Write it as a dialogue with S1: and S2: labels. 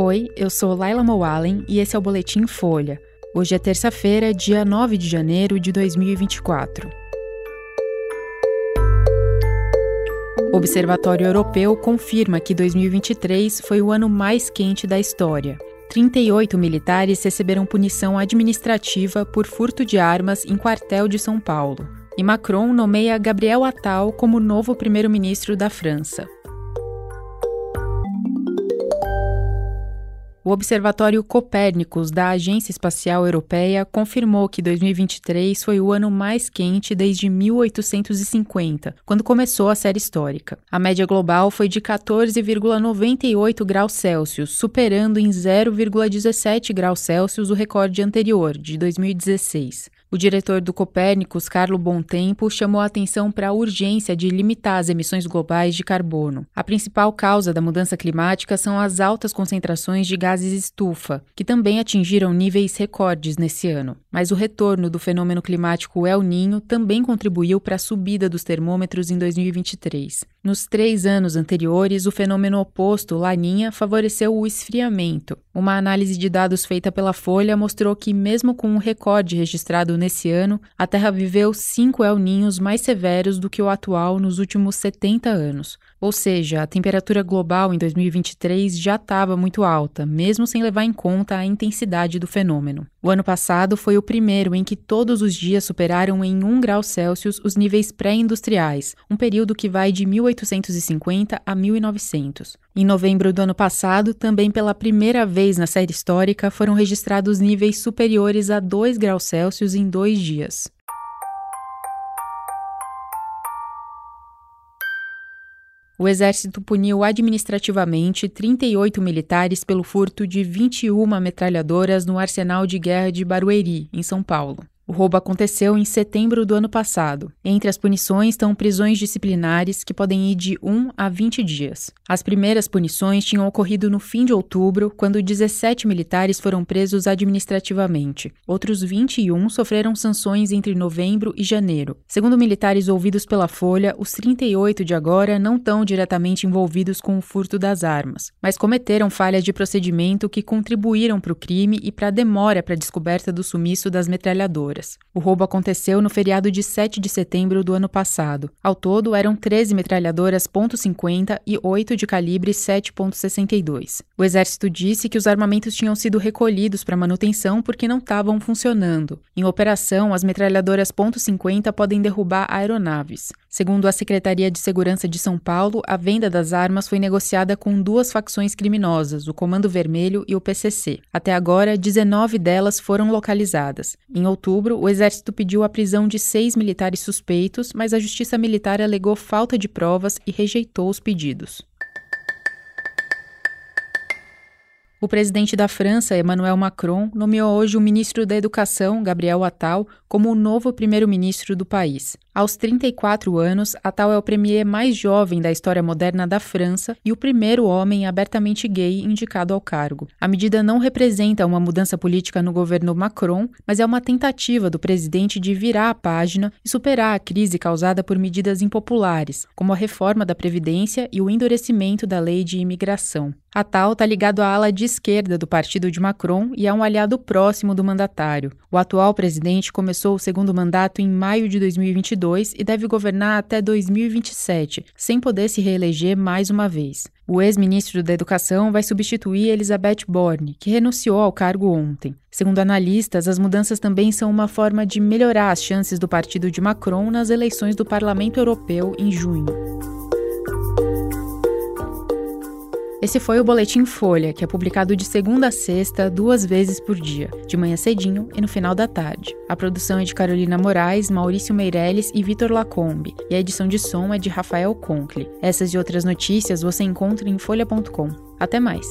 S1: Oi, eu sou Laila Moalen e esse é o Boletim Folha. Hoje é terça-feira, dia 9 de janeiro de 2024. O Observatório Europeu confirma que 2023 foi o ano mais quente da história. 38 militares receberam punição administrativa por furto de armas em quartel de São Paulo. E Macron nomeia Gabriel Attal como novo primeiro-ministro da França. O Observatório Copérnicos da Agência Espacial Europeia confirmou que 2023 foi o ano mais quente desde 1850, quando começou a série histórica. A média global foi de 14,98 graus Celsius, superando em 0,17 graus Celsius o recorde anterior, de 2016. O diretor do Copérnicos, Carlo Bontempo, chamou a atenção para a urgência de limitar as emissões globais de carbono. A principal causa da mudança climática são as altas concentrações de gases estufa, que também atingiram níveis recordes nesse ano. Mas o retorno do fenômeno climático El Ninho também contribuiu para a subida dos termômetros em 2023. Nos três anos anteriores, o fenômeno oposto, Laninha, favoreceu o esfriamento. Uma análise de dados feita pela Folha mostrou que, mesmo com um recorde registrado nesse ano, a Terra viveu cinco El Ninhos mais severos do que o atual nos últimos 70 anos. Ou seja, a temperatura global em 2023 já estava muito alta, mesmo sem levar em conta a intensidade do fenômeno. O ano passado foi o primeiro em que todos os dias superaram em 1 grau Celsius os níveis pré-industriais, um período que vai de 1850 a 1900. Em novembro do ano passado, também pela primeira vez na série histórica, foram registrados níveis superiores a 2 graus Celsius em dois dias. O Exército puniu administrativamente 38 militares pelo furto de 21 metralhadoras no arsenal de guerra de Barueri, em São Paulo. O roubo aconteceu em setembro do ano passado. Entre as punições estão prisões disciplinares, que podem ir de 1 a 20 dias. As primeiras punições tinham ocorrido no fim de outubro, quando 17 militares foram presos administrativamente. Outros 21 sofreram sanções entre novembro e janeiro. Segundo militares ouvidos pela Folha, os 38 de agora não estão diretamente envolvidos com o furto das armas, mas cometeram falhas de procedimento que contribuíram para o crime e para a demora para a descoberta do sumiço das metralhadoras. O roubo aconteceu no feriado de 7 de setembro do ano passado. Ao todo, eram 13 metralhadoras .50 e 8 de calibre 7.62. O exército disse que os armamentos tinham sido recolhidos para manutenção porque não estavam funcionando. Em operação, as metralhadoras .50 podem derrubar aeronaves. Segundo a Secretaria de Segurança de São Paulo, a venda das armas foi negociada com duas facções criminosas, o Comando Vermelho e o PCC. Até agora, 19 delas foram localizadas. Em outubro, o Exército pediu a prisão de seis militares suspeitos, mas a Justiça Militar alegou falta de provas e rejeitou os pedidos. O presidente da França, Emmanuel Macron, nomeou hoje o ministro da Educação, Gabriel Attal, como o novo primeiro-ministro do país. Aos 34 anos, Attal é o premier mais jovem da história moderna da França e o primeiro homem abertamente gay indicado ao cargo. A medida não representa uma mudança política no governo Macron, mas é uma tentativa do presidente de virar a página e superar a crise causada por medidas impopulares, como a reforma da Previdência e o endurecimento da lei de imigração. Attal está ligado à ala de esquerda do partido de Macron e é um aliado próximo do mandatário. O atual presidente começou o segundo mandato em maio de 2022 2022 e deve governar até 2027, sem poder se reeleger mais uma vez. O ex-ministro da Educação vai substituir Elizabeth Borne, que renunciou ao cargo ontem. Segundo analistas, as mudanças também são uma forma de melhorar as chances do partido de Macron nas eleições do Parlamento Europeu em junho. Esse foi o Boletim Folha, que é publicado de segunda a sexta, duas vezes por dia, de manhã cedinho e no final da tarde. A produção é de Carolina Moraes, Maurício Meirelles e Vitor Lacombe, e a edição de som é de Rafael Conkle. Essas e outras notícias você encontra em folha.com. Até mais!